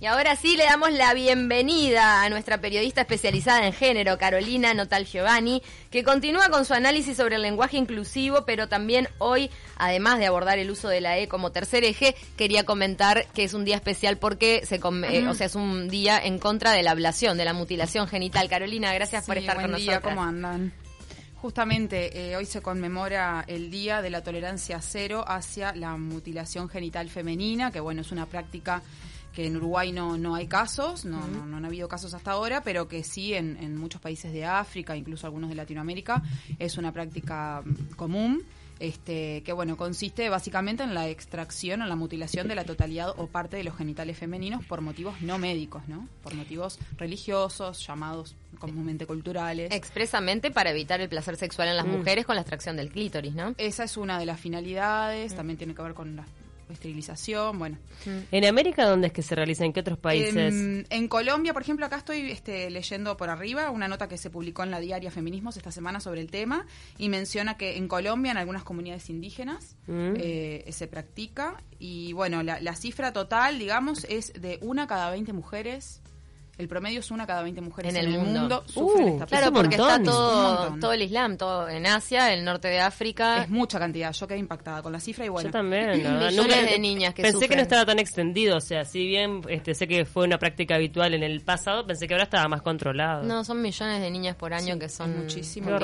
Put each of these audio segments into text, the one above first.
Y ahora sí le damos la bienvenida a nuestra periodista especializada en género, Carolina Notal Giovanni, que continúa con su análisis sobre el lenguaje inclusivo, pero también hoy, además de abordar el uso de la E como tercer eje, quería comentar que es un día especial porque se eh, o sea, es un día en contra de la ablación, de la mutilación genital. Carolina, gracias por estar con día, ¿Cómo andan? Justamente eh, hoy se conmemora el Día de la Tolerancia Cero hacia la mutilación genital femenina, que bueno, es una práctica que en Uruguay no, no hay casos, no, no, no, han habido casos hasta ahora, pero que sí en, en muchos países de África, incluso algunos de Latinoamérica, es una práctica mm, común. Este, que bueno, consiste básicamente en la extracción o la mutilación de la totalidad o parte de los genitales femeninos por motivos no médicos, ¿no? Por motivos religiosos, llamados comúnmente culturales. Expresamente para evitar el placer sexual en las mm. mujeres con la extracción del clítoris, ¿no? Esa es una de las finalidades, mm. también tiene que ver con las esterilización, bueno. ¿En América dónde es que se realiza? ¿En qué otros países? En, Colombia, por ejemplo, acá estoy este, leyendo por arriba una nota que se publicó en la diaria Feminismos esta semana sobre el tema y menciona que en Colombia, en algunas comunidades indígenas, mm. eh, se practica y bueno, la, la cifra total, digamos, es de una cada 20 mujeres el promedio es una cada 20 mujeres en, el, mundo, sufren uh, Claro, porque está todo, todo el Islam, todo en Asia, el norte de África. Es mucha cantidad, yo quedé impactada con la cifra y bueno. Yo también, no, millones de niñas que Pensé que no estaba tan extendido, o sea, si bien este, sé que fue una práctica habitual en el pasado, pensé que ahora estaba más controlado. No, son millones de niñas por año que son muchísimas.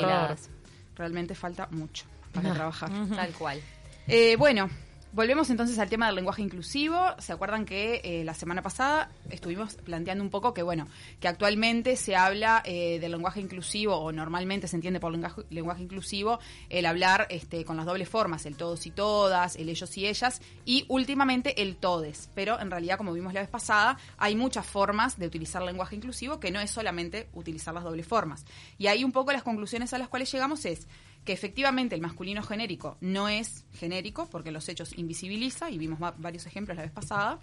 Realmente falta mucho para trabajar. Tal cual. Eh, bueno, Volvemos entonces al tema del lenguaje inclusivo. ¿Se acuerdan que eh, la semana pasada estuvimos planteando un poco que, bueno, que actualmente se habla eh, del lenguaje inclusivo, o normalmente se entiende por lenguaje, inclusivo, el hablar este, con las dobles formas, el todos y todas, el ellos y ellas, y últimamente el todes. Pero en realidad, como vimos la vez pasada, hay muchas formas de utilizar lenguaje inclusivo que no es solamente utilizar las dobles formas. Y ahí un poco las conclusiones a las cuales llegamos es que efectivamente el masculino genérico no es genérico porque los hechos invisibiliza y vimos varios ejemplos la vez pasada.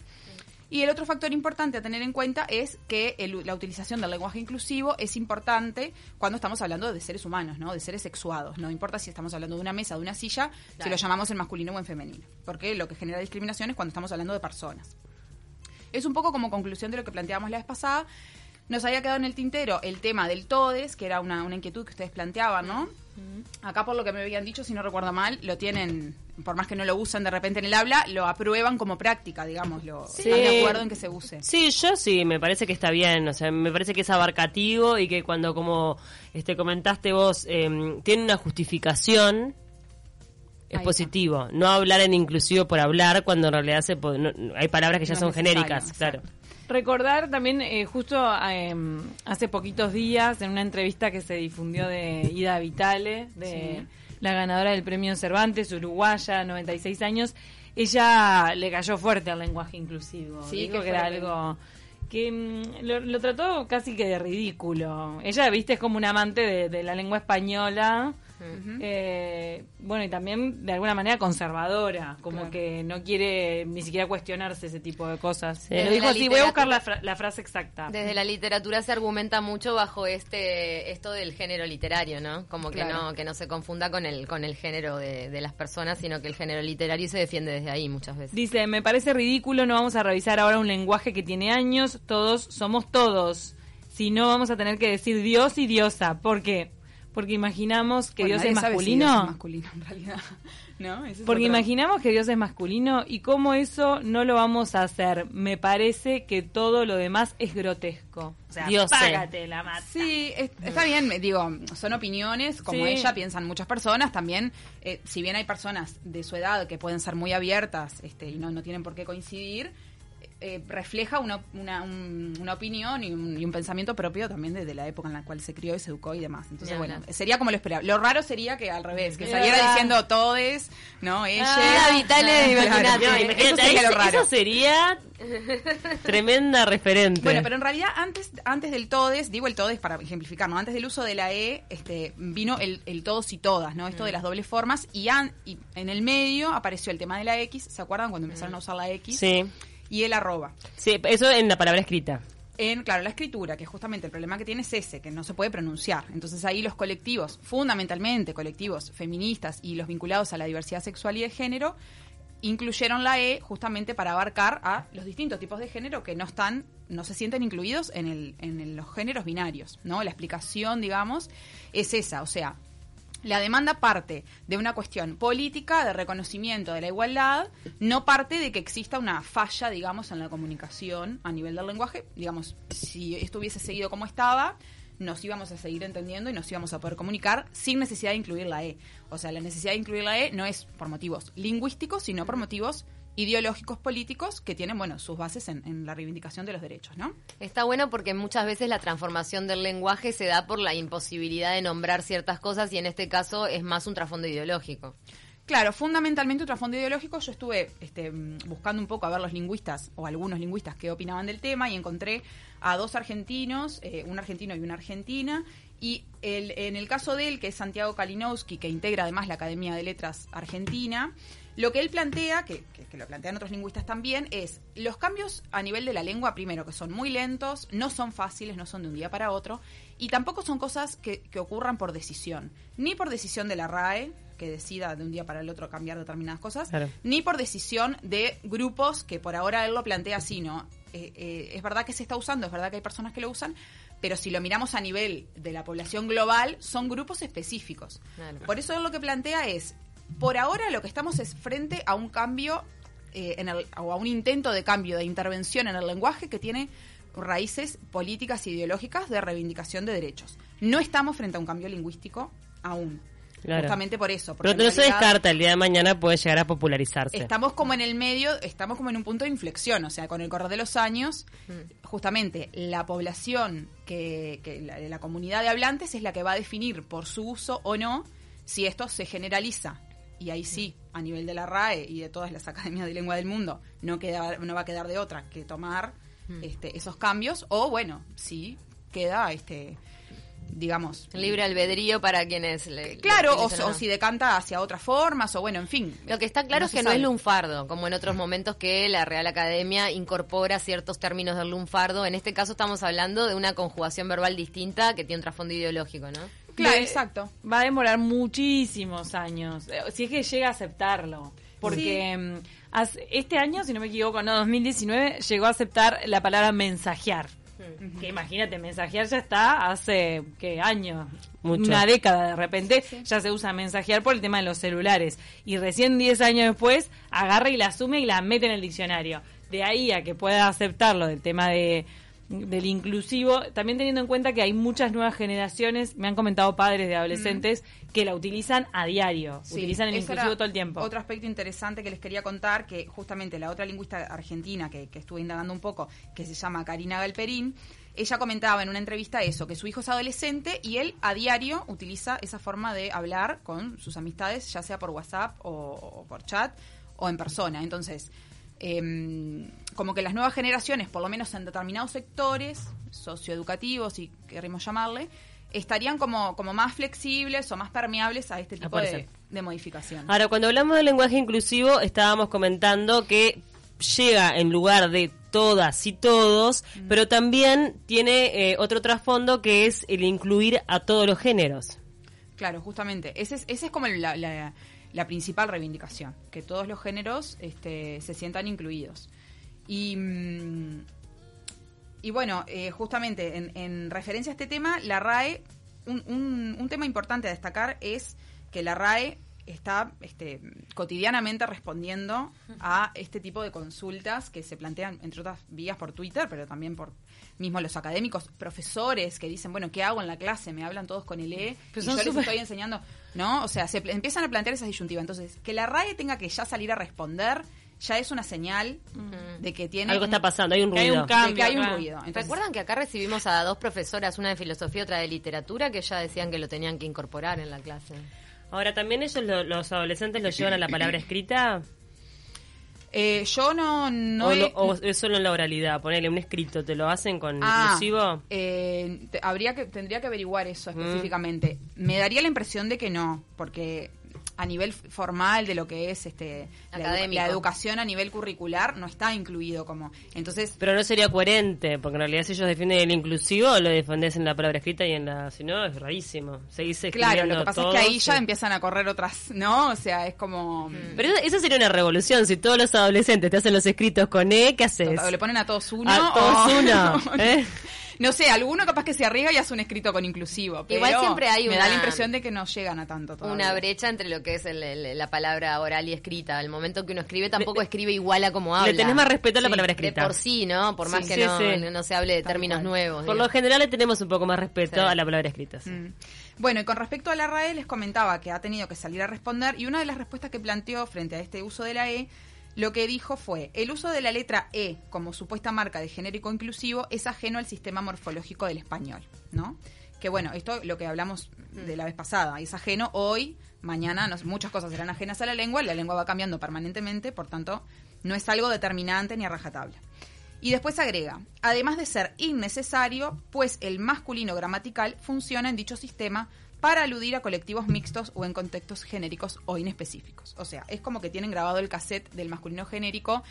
Y el otro factor importante a tener en cuenta es que la utilización del lenguaje inclusivo es importante cuando estamos hablando de seres humanos, ¿no? De seres sexuados. No importa si estamos hablando de una mesa de una silla, si lo llamamos en masculino o en femenino. Porque lo que genera discriminación es cuando estamos hablando de personas. Es un poco como conclusión de lo que planteábamos la vez pasada. Nos había quedado en el tintero el tema del TODES, que era una, una inquietud que ustedes planteaban, ¿no? Acá, por lo que me habían dicho, si no recuerdo mal, lo tienen, por más que no lo usan de repente en el habla, lo aprueban como práctica, digamos, lo, están de acuerdo en que se use. Sí, yo sí, me parece que está bien, o sea, me parece que es abarcativo y que cuando, como este comentaste vos, em, tiene una justificación, es positivo. No hablar en inclusivo por hablar cuando en realidad se hay palabras que ya son genéricas, claro. Recordar también, eh, justo em, hace poquitos días, en una entrevista que se difundió de Ida Vitale, de la ganadora del premio Cervantes, uruguaya, 96 años, ella le cayó fuerte al lenguaje inclusivo. Sí, Dijo que, era algo que mm, lo, trató casi que de ridículo. Ella, viste, es como un amante de la lengua española eh, bueno, y también de alguna manera conservadora, como que no quiere ni siquiera cuestionarse ese tipo de cosas. Lo dijo así, voy a buscar la, frase exacta. Desde la literatura se argumenta mucho bajo este esto del género literario, ¿no? Como que no que no se confunda con el con el género de, de las personas, sino que el género literario se defiende desde ahí muchas veces. Dice, me parece ridículo, no vamos a revisar ahora un lenguaje que tiene años, todos somos todos. Si no, vamos a tener que decir Dios y diosa. ¿Por qué? Porque imaginamos que Dios es masculino. masculino en realidad. ¿No? Porque imaginamos que Dios es masculino y cómo eso no lo vamos a hacer. Me parece que todo lo demás es grotesco. O sea, Dios págate la mata. Sí, está bien, digo, son opiniones, como ella piensan muchas personas. También, eh, si bien hay personas de su edad que pueden ser muy abiertas este, y no, no tienen por qué coincidir, eh, refleja una, una, una opinión y un, pensamiento propio también de, la época en la cual se crió y se educó y demás. Entonces, bueno, sería como lo esperaba. Lo raro sería que al revés, que saliera diciendo todes, ¿no? Ella. Ah, Vitale, eso sería lo raro. Eso sería tremenda referente. Bueno, pero en realidad antes, antes del todes, digo el todes para ejemplificar, ¿no? Antes del uso de la E, este, vino el, el todos y todas, ¿no? Esto de mm. las dobles formas y, y en el medio apareció el tema de la X, ¿se acuerdan cuando empezaron a usar la X? Sí y el arroba. Sí, eso en la palabra escrita. En, claro, la escritura, que justamente el problema que tiene es ese, que no se puede pronunciar. Entonces ahí los colectivos, fundamentalmente colectivos feministas y los vinculados a la diversidad sexual y de género, incluyeron la E justamente para abarcar a los distintos tipos de género que no están, no se sienten incluidos en, el, en los géneros binarios, ¿no? La explicación, digamos, es esa, o sea, la demanda parte de una cuestión política de reconocimiento de la igualdad, no parte de que exista una falla, digamos, en la comunicación a nivel del lenguaje. Digamos, si esto hubiese seguido como estaba, nos íbamos a seguir entendiendo y nos íbamos a poder comunicar sin necesidad de incluir la E. O sea, la necesidad de incluir la E no es por motivos lingüísticos, sino por motivos ideológicos políticos que tienen, bueno, sus bases en, la reivindicación de los derechos, ¿no? Está bueno porque muchas veces la transformación del lenguaje se da por la imposibilidad de nombrar ciertas cosas y en este caso es más un trasfondo ideológico. Claro, fundamentalmente un trasfondo ideológico. Yo estuve este, buscando un poco a ver los lingüistas o algunos lingüistas que opinaban del tema y encontré a dos argentinos, eh, un argentino y una argentina. Y el, en el caso de él, que es Santiago Kalinowski, que integra además la Academia de Letras Argentina, lo que él plantea, que, lo plantean otros lingüistas también, es los cambios a nivel de la lengua, primero, que son muy lentos, no son fáciles, no son de un día para otro, y tampoco son cosas que, ocurran por decisión, ni por decisión de la RAE, que decida de un día para el otro cambiar determinadas cosas, ni por decisión de grupos que por ahora él lo plantea así, ¿no? Eh, eh, es verdad que se está usando, es verdad que hay personas que lo usan, pero si lo miramos a nivel de la población global, son grupos específicos. Por eso él lo que plantea es, por ahora lo que estamos es frente a un cambio eh, en el, o a un intento de cambio, de intervención en el lenguaje que tiene raíces políticas e ideológicas de reivindicación de derechos. No estamos frente a un cambio lingüístico aún. Justamente por eso. Pero no se descarta, el día de mañana puede llegar a popularizarse. Estamos como en el medio, estamos como en un punto de inflexión, o sea, con el correr de los años, mm. justamente la población, que, la, la, comunidad de hablantes es la que va a definir por su uso o no si esto se generaliza y ahí sí, a nivel de la RAE y de todas las academias de lengua del mundo, no, queda, no va a quedar de otra que tomar hmm. este, esos cambios, o bueno, sí queda este digamos libre albedrío para quienes le claro o, si decanta hacia otras formas o bueno en fin lo que está claro es que no es lunfardo como en otros momentos que la Real Academia incorpora ciertos términos del lunfardo. En este caso estamos hablando de una conjugación verbal distinta que tiene un trasfondo ideológico no Claro, exacto. Va a demorar muchísimos años, eh, si es que llega a aceptarlo. Porque mm, este año, si no me equivoco, no, 2019, llegó a aceptar la palabra mensajear. Que imagínate, mensajear ya está hace, ¿qué años? Una década de repente ya se usa mensajear por el tema de los celulares. Y recién 10 años después agarra y la asume y la mete en el diccionario. De ahí a que pueda aceptarlo del tema de del inclusivo, también teniendo en cuenta que hay muchas nuevas generaciones, me han comentado padres de adolescentes, que la utilizan a diario, utilizan el inclusivo todo el tiempo. Otro aspecto interesante que les quería contar, que justamente la otra lingüista argentina que, que estuve indagando un poco, que se llama Karina Galperín, ella comentaba en una entrevista eso, que su hijo es adolescente y él a diario utiliza esa forma de hablar con sus amistades, ya sea por WhatsApp o por chat o en persona. Entonces, eh, como que las nuevas generaciones, por lo menos en determinados sectores socioeducativos, y queremos llamarle, estarían como, como más flexibles o más permeables a este tipo de, modificación. Ahora, cuando hablamos de lenguaje inclusivo, estábamos comentando que llega en lugar de todas y todos, mm. pero también tiene eh, otro trasfondo que es el incluir a todos los géneros. Claro, justamente. Ese es, ese es como la, la principal reivindicación, que todos los géneros este, se sientan incluidos. Y, mm, y bueno, eh, justamente en, referencia a este tema, la RAE, un, un, tema importante a destacar es que la RAE está este, cotidianamente respondiendo a este tipo de consultas que se plantean, entre otras vías, por Twitter, pero también por mismo los académicos, profesores que dicen, bueno, ¿qué hago en la clase? Me hablan todos con el E y yo les estoy enseñando, ¿no? O sea, se empiezan a plantear esas disyuntivas. Entonces, que la RAE tenga que ya salir a responder ya es una señal de que tiene algo está pasando, hay un ruido, que hay un, ruido. ¿Recuerdan que acá recibimos a dos profesoras, una de filosofía y otra de literatura, que ya decían que lo tenían que incorporar en la clase? Ahora, ¿también ellos, los adolescentes, lo llevan a la palabra escrita? Eh, yo no... no o, es solo en la oralidad, ponerle un escrito, ¿te lo hacen con ah, inclusivo? Eh, habría que, tendría que averiguar eso específicamente. Me daría la impresión de que no, porque a nivel formal de lo que es este la, la educación a nivel curricular no está incluido como entonces Pero no sería coherente, porque en realidad si ellos defienden el inclusivo, lo defendés en la palabra escrita y en la... Si no, es rarísimo. Seguís claro escribiendo lo que pasa es que ahí ya empiezan a correr otras no o sea es como Pero eso, eso sería una revolución. Si todos los adolescentes te hacen los escritos con E, ¿qué haces? o le ponen a todos uno A todos o- uno, ¿eh? No sé alguno capaz que se arriesga y hace un escrito con inclusivo pero Igual siempre hay me una- da la impresión de que no llegan a tanto todavía. Una brecha entre lo que es el- el- la palabra oral y escrita. Al momento que uno escribe, tampoco escribe igual a como habla. Le tenés más respeto a la Sí, palabra De escrita. por sí, ¿no? Por más Sí, que sí, no, no- no se hable de Tal términos cual. nuevos. Por lo general le tenemos un poco más respeto a la palabra escrita. Mm. Bueno, y con respecto a la RAE, les comentaba que ha tenido que salir a responder y una de las respuestas que planteó frente a este uso de la E, lo que dijo fue, el uso de la letra E como supuesta marca de genérico inclusivo es ajeno al sistema morfológico del español, ¿no? Que bueno, esto lo que hablamos de la vez pasada, es ajeno hoy, mañana, no muchas cosas serán ajenas a la lengua, la lengua va cambiando permanentemente, por tanto, no es algo determinante ni a rajatabla. Y después agrega, además de ser innecesario, pues el masculino gramatical funciona en dicho sistema para aludir a colectivos mixtos o en contextos genéricos o inespecíficos. O sea, es como que tienen grabado el cassette del masculino genérico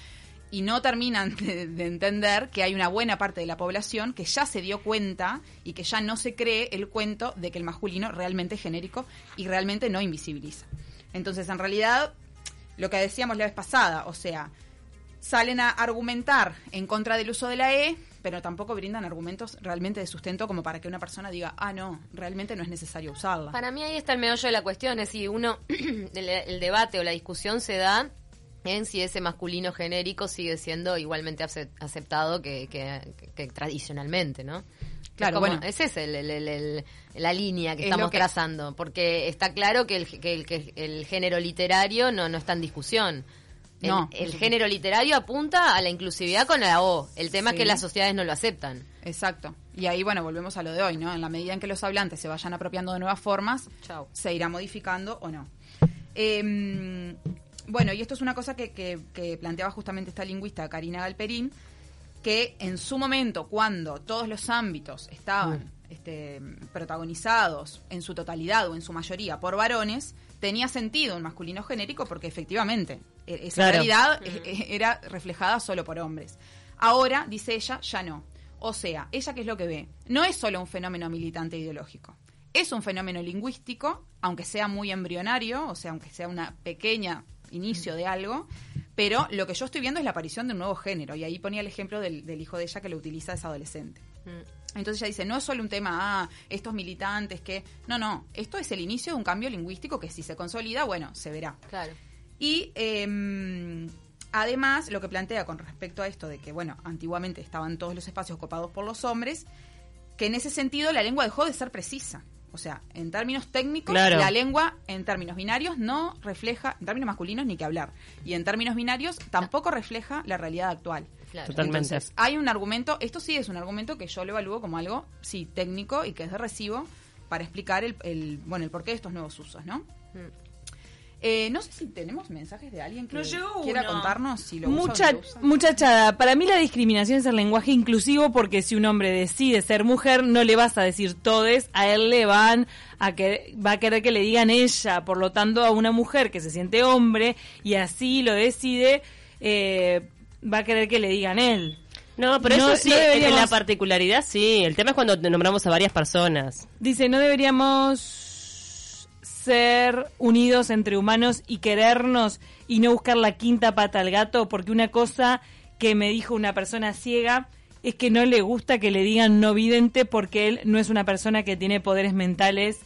y no terminan de, de entender que hay una buena parte de la población que ya se dio cuenta y que ya no se cree el cuento de que el masculino realmente es genérico y realmente no invisibiliza. Entonces, en realidad, lo que decíamos la vez pasada, o sea, salen a argumentar en contra del uso de la E, pero tampoco brindan argumentos realmente de sustento como para que una persona diga, ah, no, realmente no es necesario usarla. Para mí ahí está el meollo de la cuestión, es si uno, el, el debate o la discusión se da en si ese masculino genérico sigue siendo igualmente acep- aceptado que, que- que tradicionalmente, ¿no? Claro, Es como- bueno. Esa es el- el- el- el- la línea que Es estamos que- trazando, porque está claro que el, que el, que el género literario no, no está en discusión. No. el género literario apunta a la inclusividad con la O. El tema es que las sociedades no lo aceptan. Exacto. Y ahí, bueno, volvemos a lo de hoy, ¿no? En la medida en que los hablantes se vayan apropiando de nuevas formas, Chau. se irá modificando o no. Eh, bueno, y esto es una cosa que, que- que planteaba justamente esta lingüista Karina Galperín, que en su momento, cuando todos los ámbitos estaban este, protagonizados en su totalidad o en su mayoría por varones, tenía sentido un masculino genérico porque efectivamente e- esa Claro. realidad eh, eh, era reflejada solo por hombres. Ahora, dice ella, ya no. O sea, ella qué es lo que ve? No es solo un fenómeno militante ideológico. Es un fenómeno lingüístico, aunque sea muy embrionario, o sea, aunque sea una pequeña inicio de algo, pero lo que yo estoy viendo es la aparición de un nuevo género, y ahí ponía el ejemplo del, del hijo de ella que lo utiliza ese adolescente. Entonces ella dice, no es solo un tema, ah, estos militantes que... No, no, esto es el inicio de un cambio lingüístico que si se consolida, bueno, se verá. Claro. Y eh, además, lo que plantea con respecto a esto de que, bueno, antiguamente estaban todos los espacios ocupados por los hombres, que en ese sentido la lengua dejó de ser precisa. O sea, en términos técnicos, Claro. la lengua en términos binarios no refleja, en términos masculinos ni que hablar. Y en términos binarios tampoco refleja la realidad actual. Claro. Totalmente. Entonces, hay un argumento, esto sí es un argumento que yo lo evalúo como algo, sí, técnico y que es de recibo para explicar el, el bueno, el porqué de estos nuevos usos, ¿no? Mm. Eh, no sé si tenemos mensajes de alguien que quiera uno. contarnos si lo Mucha, lo usa. muchachada, para mí la discriminación es el lenguaje inclusivo porque si un hombre decide ser mujer, no le vas a decir todes, a él le van a que va a querer que le digan ella, por lo tanto a una mujer que se siente hombre y así lo decide, eh, va a querer que le digan él. No, pero No- eso sí, no en deberíamos- la particularidad sí. El tema es cuando nombramos a varias personas. Dice, no deberíamos ser unidos entre humanos y querernos y no buscar la quinta pata al gato, porque una cosa que me dijo una persona ciega es que no le gusta que le digan no vidente porque él no es una persona que tiene poderes mentales,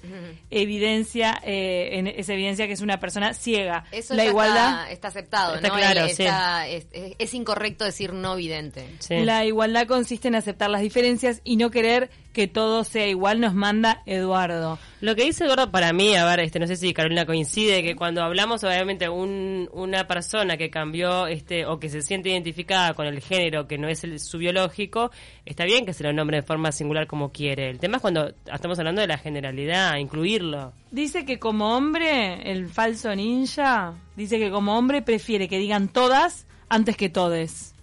evidencia, eh, en- es evidencia que es una persona ciega. Eso la igualdad, está, está aceptado, Está ¿no? claro, El- sí. está- es, es- es incorrecto decir no vidente. Sí. la igualdad consiste en aceptar las diferencias y no querer que todo sea igual, nos manda Eduardo. Lo que dice Gordo para mí, a ver, este, no sé si Carolina coincide, que cuando hablamos obviamente un, una persona que cambió este o que se siente identificada con el género que no es el, su biológico, está bien que se lo nombre de forma singular como quiere. El tema es cuando estamos hablando de la generalidad, incluirlo. Dice que como hombre, el falso ninja, dice que como hombre prefiere que digan todas antes que todes.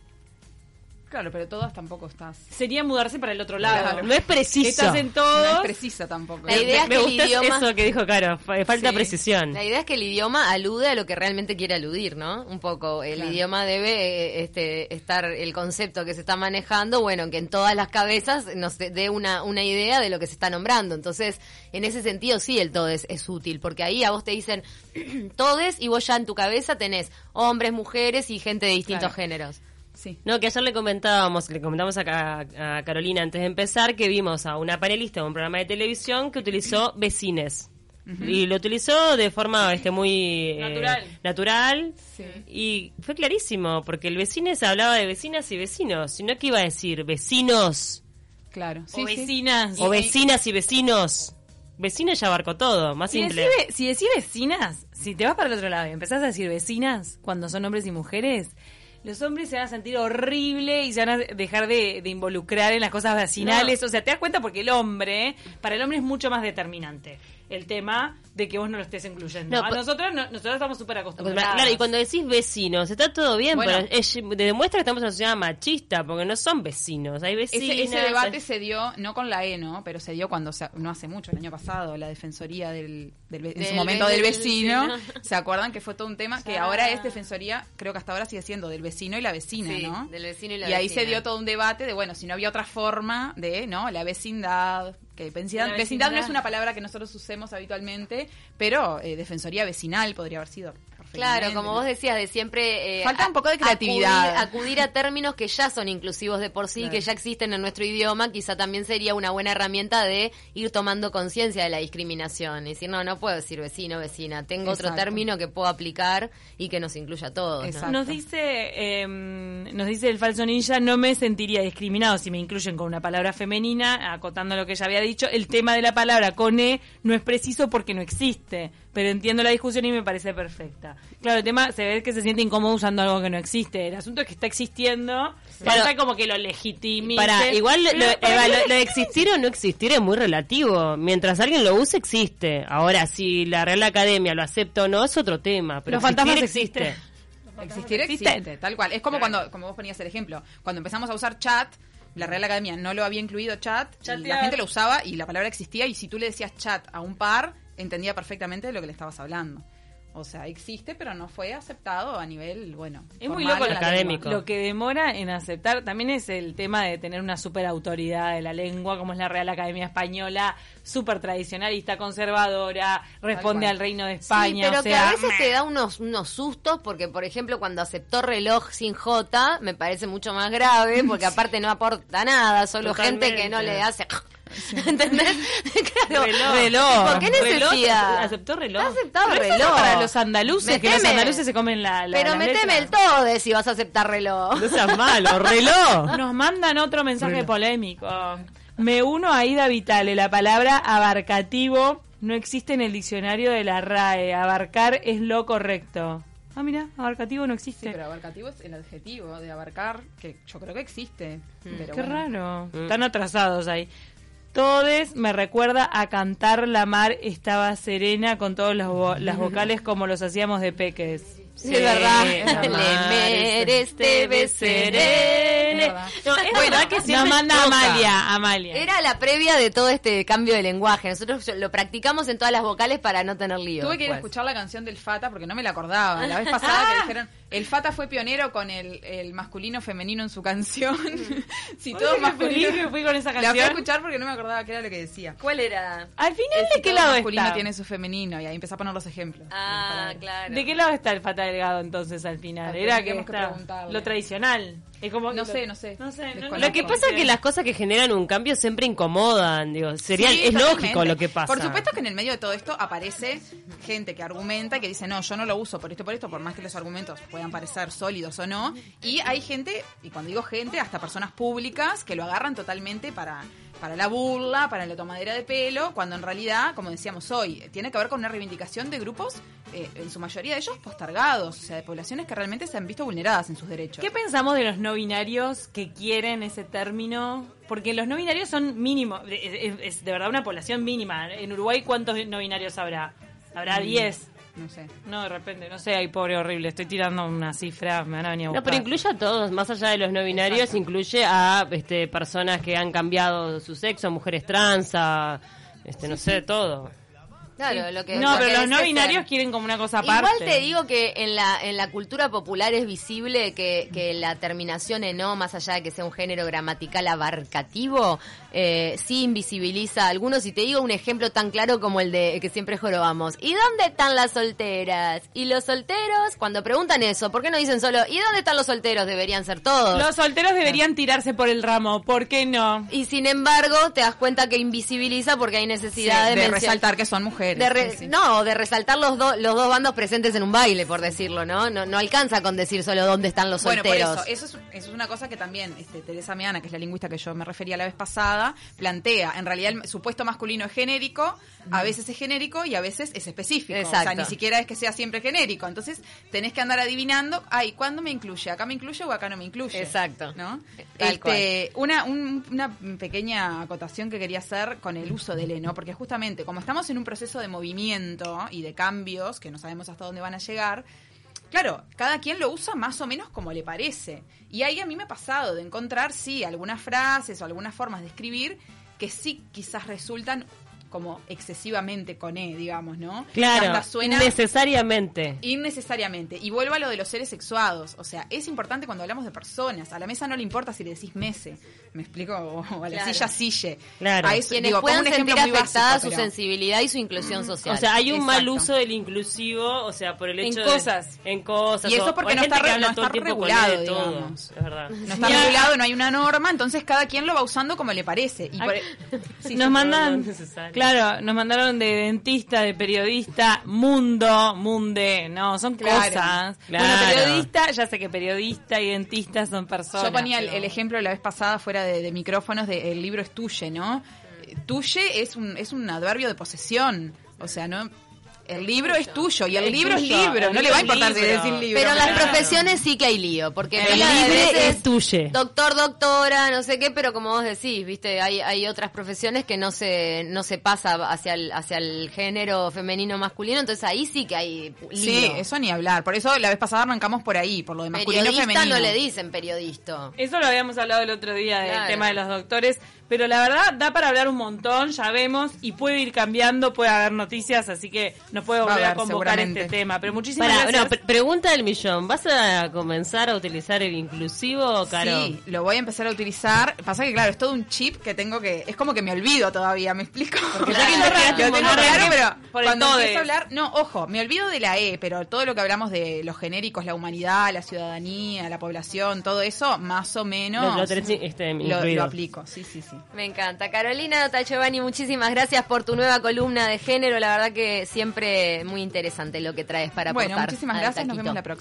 Claro, pero todas tampoco estás. Sería mudarse para el otro lado. Claro. No es preciso. Estás en No todos. es precisa tampoco. La idea me es que el gusta idioma- eso que dijo Caro, fa- falta Sí. precisión. La idea es que el idioma alude a lo que realmente quiere aludir, ¿no? Un poco. El Claro. idioma debe eh, este, estar, el concepto que se está manejando, bueno, que en todas las cabezas nos dé- dé una, una idea de lo que se está nombrando. Entonces, en ese sentido, sí, el todes es útil, porque ahí a vos te dicen todes y vos ya en tu cabeza tenés hombres, mujeres y gente de distintos Claro. géneros. Sí. No, que ayer le comentábamos, le comentamos a, a Carolina antes de empezar que vimos a una panelista de un programa de televisión que utilizó vecines. Y lo utilizó de forma este muy eh, Natural. natural. Sí. Y fue clarísimo, porque el vecines hablaba de vecinas y vecinos, sino que iba a decir vecinos Claro. o Sí, vecinas. o vecinas y vecinos. Vecinos ya abarcó todo, más Si simple. si decís vecinas, si te vas para el otro lado y empezás a decir vecinas cuando son hombres y mujeres, los hombres se van a sentir horrible y se van a dejar de, de involucrar en las cosas vecinales. O sea, te das cuenta porque el hombre, para el hombre es mucho más determinante el tema de que vos no lo estés incluyendo. No, a po- nosotros no- nosotros estamos súper acostumbrados. Claro, y cuando decís vecinos, está todo bien, Bueno. pero es- demuestra que estamos en una sociedad machista, porque no son vecinos, hay vecinos. Ese, ese debate se dio, no con la E, ¿no? Pero se dio cuando, se- no hace mucho, el año pasado, la defensoría del, del en su momento del del vecino. vecino. ¿Se acuerdan que fue todo un tema? Que Ah. ahora es defensoría, creo que hasta ahora sigue siendo del vecino y la vecina, Sí, ¿no? del vecino y la ahí vecina. se dio todo un debate de, bueno, si no había otra forma de, ¿no? La vecindad, que vecindad, vecindad no es una palabra que nosotros usemos habitualmente, pero eh, defensoría vecinal podría haber sido. Claro, como vos decías, de siempre... eh, Falta un poco de acudir- creatividad. Acudir, a términos que ya son inclusivos de por sí, Claro. que ya existen en nuestro idioma, quizá también sería una buena herramienta de ir tomando conciencia de la discriminación. Y decir, no, no puedo decir vecino, vecina. Tengo otro término que puedo aplicar y que nos incluya a todos. ¿no? Exacto. Nos dice, em, nos dice el falso ninja, no me sentiría discriminado si me incluyen con una palabra femenina, acotando lo que ya había dicho. El tema de la palabra con E no es preciso porque no existe, pero entiendo la discusión y me parece perfecta. Claro, el tema se ve que se siente incómodo usando algo que no existe. El asunto es que está existiendo, falta Pero- como que lo legitimice. Para, igual lo, Pero, lo- ¿para Eva, qué lo- lo de existir o no existir es muy relativo. Mientras alguien lo use, existe. Ahora, si la Real Academia lo acepta o no, es otro tema. Pero Los fantasmas existir existen. Existir Existen. existe, tal cual. Es como cuando, como vos ponías el ejemplo, cuando empezamos a usar chat, la Real Academia no lo había incluido chat, y la gente lo usaba y la palabra existía y si tú le decías chat a un par, entendía perfectamente de lo que le estabas hablando. O sea, existe, pero no fue aceptado a nivel, bueno, Es muy loco lo- académico. que demora en aceptar también es el tema de tener una super autoridad de la lengua, como es la Real Academia Española, súper tradicionalista, conservadora, responde al reino de Sí, España. pero o que a veces te da unos, unos sustos porque, por ejemplo, cuando aceptó reloj sin J, me parece mucho más grave porque aparte no aporta nada, solo gente que no le hace... ¿Entendés? Claro. Reloj. Reloj. ¿Por qué Reloj, necesidad? aceptó reloj. Está aceptado Pero eso es reloj. para los andaluces, que los Meteme. andaluces se comen la, la Pero las meteme el todo de si vas a aceptar reloj. No seas malo, reloj. Nos mandan otro mensaje Reloj. polémico. Me uno a Ida Vitale. La palabra abarcativo no existe en el diccionario de la RAE. Abarcar es lo correcto. Ah, mira, abarcativo no Sí, existe. pero abarcativo es el adjetivo de abarcar, que yo creo que existe. pero Qué bueno. raro. Mm. Están atrasados ahí. Todes me recuerda a cantar La mar estaba serena con todas las, vo- las vocales como los hacíamos de peques. Sí, es verdad. Le mereste beserene. No, es Bueno, verdad que nos siempre manda toca. Amalia, Amalia. Era la previa de todo este cambio de lenguaje. Nosotros lo practicamos en todas las vocales para no tener lío. Tuve que ir a escuchar la canción del Fata porque no me la acordaba. La vez pasada que dijeron, el Fata fue pionero con el, el masculino femenino en su canción. si todo masculino. fui con esa La fui a canción. escuchar porque no me acordaba qué era lo que decía. ¿Cuál era? Al final, El ¿de qué lado masculino está? tiene su femenino y ahí empecé a poner los ejemplos. Ah, claro. ¿De qué lado está el Fata Delgado entonces al final? Ah, Era que, tendríamos que está preguntarle. lo tradicional. Es como No sé, no sé. No sé. no- Desconozco. Lo que pasa es que las cosas que generan un cambio siempre incomodan, digo, sería Sí, es totalmente. lógico lo que pasa. Por supuesto que en el medio de todo esto aparece gente que argumenta y que dice, no, yo no lo uso por esto y por esto, por más que los argumentos puedan parecer sólidos o no. Y hay gente, y cuando digo gente, hasta personas públicas que lo agarran totalmente para, para la burla, para la tomadera de pelo, cuando en realidad, como decíamos hoy, tiene que ver con una reivindicación de grupos, eh, en su mayoría de ellos postergados, o sea, de poblaciones que realmente se han visto vulneradas en sus derechos. ¿Qué pensamos de los no binarios que quieren ese término? Porque los no binarios son mínimos, es, es- es de verdad una población mínima. En Uruguay, ¿cuántos no binarios habrá? Habrá 10. No sé. No, de repente, no sé, ay, pobre, horrible. Estoy tirando una cifra, me van a venir a No, buscar. pero incluye a todos, más allá de los no binarios, incluye a este, personas que han cambiado su sexo, mujeres trans, a, este, no sé, todo. Claro, lo que No, lo pero que los no binarios quieren como una cosa aparte. Igual te digo que en la, en la cultura popular es visible que, que la terminación en no, más allá de que sea un género gramatical abarcativo, eh, sí invisibiliza a algunos. Y te digo un ejemplo tan claro como el de que siempre jorobamos. ¿Y dónde están las solteras? Y los solteros, cuando preguntan eso, ¿por qué no dicen solo, ¿y dónde están los solteros? Deberían ser todos. Los solteros deberían tirarse por el ramo, ¿por qué no? Y sin embargo, te das cuenta que invisibiliza porque hay Sí, necesidad de, de resaltar que son mujeres. De re- sí, sí. No, de resaltar los, dos los dos bandos presentes en un baile, por decirlo, ¿no? No, no alcanza con decir solo dónde están los Bueno, por solteros. eso, eso es, eso es una cosa que también este, Teresa Meana, que es la lingüista que yo me refería la vez pasada, plantea. En realidad el supuesto masculino es genérico, a veces es genérico y a veces es específico. O sea, ni siquiera es que sea siempre genérico. Entonces tenés que andar adivinando, ay, ¿cuándo me incluye? ¿Acá me incluye o acá no me incluye? Exacto. ¿No? Tal Este, una, un- una pequeña acotación que quería hacer con el uso del heno, porque justamente como estamos en un proceso de movimiento y de cambios, que no sabemos hasta dónde van a llegar, Claro, cada quien lo usa más o menos como le parece. Y ahí a mí me ha pasado de encontrar, sí, algunas frases o algunas formas de escribir que sí quizás resultan como excesivamente con E, digamos, ¿no? Claro, suena innecesariamente. innecesariamente. Y vuelvo a lo de los seres sexuados. O sea, es importante cuando hablamos de personas. A la mesa no le importa si le decís mese. ¿Me explico? O a la Claro. silla sille. Claro. A eso, Quienes digo, puedan sentir afectada básico, su pero- sensibilidad y su inclusión social. O sea, hay un mal uso del inclusivo, o sea, por el En hecho cosas. de... En cosas. Y eso porque no está re- no está regulado, de todo, digamos. es verdad. No está regulado, no hay una norma, entonces cada quien lo va usando como le parece. Y por- Sí, nos sí, mandan, claro, nos mandaron de dentista, de periodista, mundo, munde, no, son Claro, cosas. claro. Bueno, periodista, ya sé que periodista y dentista son personas. Yo ponía el, pero- el ejemplo la vez pasada fuera de, micrófonos de el libro es tuye, ¿no? Eh, Tuye es un, es un adverbio de posesión. O sea, ¿no? El libro es tuyo y el libro es libro. No le va a libro importar si libro. decir libro. Pero en las Claro. profesiones sí que hay lío, porque El veces, es tuyo. Doctor, doctora, no sé qué, pero como vos decís, viste, hay, hay otras profesiones que no se, no se pasa hacia el, hacia el género femenino masculino, entonces ahí sí que hay lío. Sí, eso ni hablar. Por eso la vez pasada arrancamos por ahí, por lo de masculino Periodista femenino. no le dicen periodista. Eso lo habíamos hablado el otro día del Claro. tema de los doctores, pero la verdad da para hablar un montón, ya vemos, y puede ir cambiando, puede haber noticias, así que nos puede a volver a, convocar este tema. Pero muchísimas Para, gracias. no, pre- pregunta del millón. ¿Vas a comenzar a utilizar el inclusivo, Caro? Sí, lo voy a empezar a utilizar. Pasa que, claro, es todo un chip que tengo que. Es como que me olvido todavía, ¿me explico? Porque Claro, ya que no lo tengo claro, pero Por el cuando empiezo a hablar. No, ojo, me olvido de la E, pero todo lo que hablamos de los genéricos, la humanidad, la ciudadanía, la población, todo eso, más o menos. Lo- lo tenés, este, lo, incluido. lo aplico, sí, sí, sí. Me encanta. Carolina Tachevani, muchísimas gracias por tu nueva columna de género. La verdad que siempre muy interesante lo que traes para Bueno, muchísimas gracias. Nos vemos la próxima.